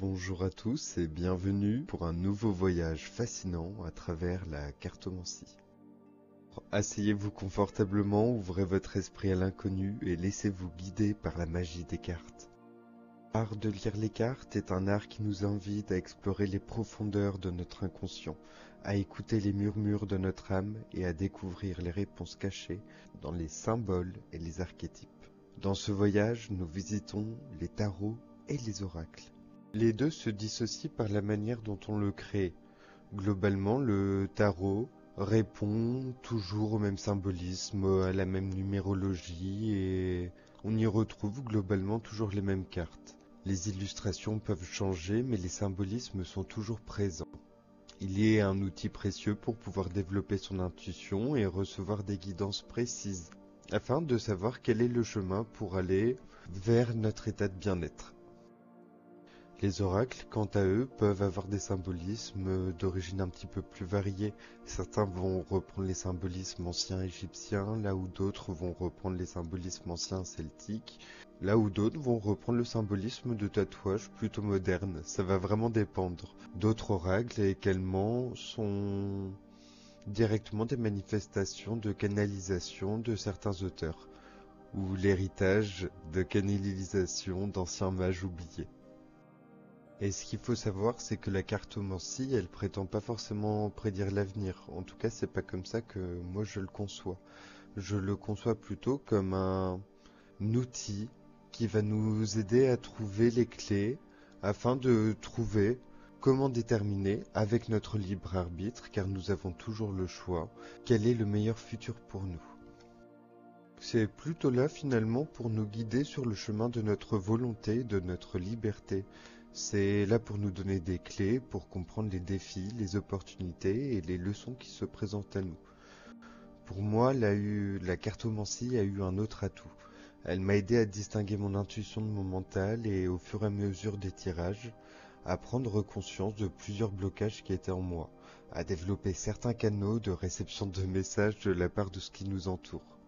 Bonjour à tous et bienvenue pour un nouveau voyage fascinant à travers la cartomancie. Asseyez-vous confortablement, ouvrez votre esprit à l'inconnu et laissez-vous guider par la magie des cartes. L'art de lire les cartes est un art qui nous invite à explorer les profondeurs de notre inconscient, à écouter les murmures de notre âme et à découvrir les réponses cachées dans les symboles et les archétypes. Dans ce voyage, nous visitons les tarots et les oracles. Les deux se dissocient par la manière dont on le crée. Globalement, le tarot répond toujours au même symbolisme, à la même numérologie et on y retrouve globalement toujours les mêmes cartes. Les illustrations peuvent changer mais les symbolismes sont toujours présents. Il est un outil précieux pour pouvoir développer son intuition et recevoir des guidances précises afin de savoir quel est le chemin pour aller vers notre état de bien-être. Les oracles, quant à eux, peuvent avoir des symbolismes d'origine un petit peu plus variée. Certains vont reprendre les symbolismes anciens égyptiens, là où d'autres vont reprendre les symbolismes anciens celtiques, là où d'autres vont reprendre le symbolisme de tatouages plutôt modernes. Ça va vraiment dépendre. D'autres oracles également sont directement des manifestations de canalisation de certains auteurs, ou l'héritage de canalisation d'anciens mages oubliés. Et ce qu'il faut savoir, c'est que la cartomancie, elle prétend pas forcément prédire l'avenir. En tout cas, c'est pas comme ça que moi je le conçois. Je le conçois plutôt comme un outil qui va nous aider à trouver les clés afin de trouver comment déterminer, avec notre libre arbitre, car nous avons toujours le choix, quel est le meilleur futur pour nous. C'est plutôt là finalement pour nous guider sur le chemin de notre volonté, de notre liberté, c'est là pour nous donner des clés pour comprendre les défis, les opportunités et les leçons qui se présentent à nous. Pour moi, la, la cartomancie a eu un autre atout. Elle m'a aidé à distinguer mon intuition de mon mental et au fur et à mesure des tirages, à prendre conscience de plusieurs blocages qui étaient en moi, à développer certains canaux de réception de messages de la part de ce qui nous entoure.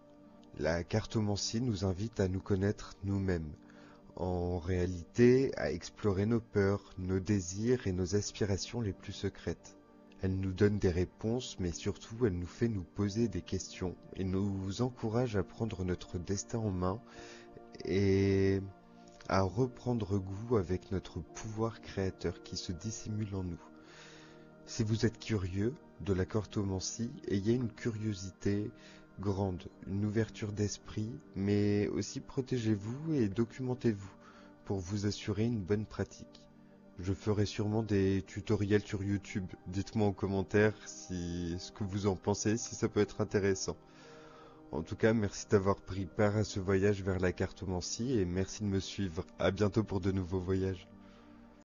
La cartomancie nous invite à nous connaître nous-mêmes, en réalité à explorer nos peurs, nos désirs et nos aspirations les plus secrètes. Elle nous donne des réponses, mais surtout elle nous fait nous poser des questions et nous encourage à prendre notre destin en main et à reprendre goût avec notre pouvoir créateur qui se dissimule en nous. Si vous êtes curieux de la cartomancie, ayez une curiosité grande, une ouverture d'esprit, mais aussi protégez-vous et documentez-vous pour vous assurer une bonne pratique. Je ferai sûrement des tutoriels sur YouTube. Dites-moi en commentaire ce que vous en pensez, si ça peut être intéressant. En tout cas, merci d'avoir pris part à ce voyage vers la cartomancie et merci de me suivre. À bientôt pour de nouveaux voyages.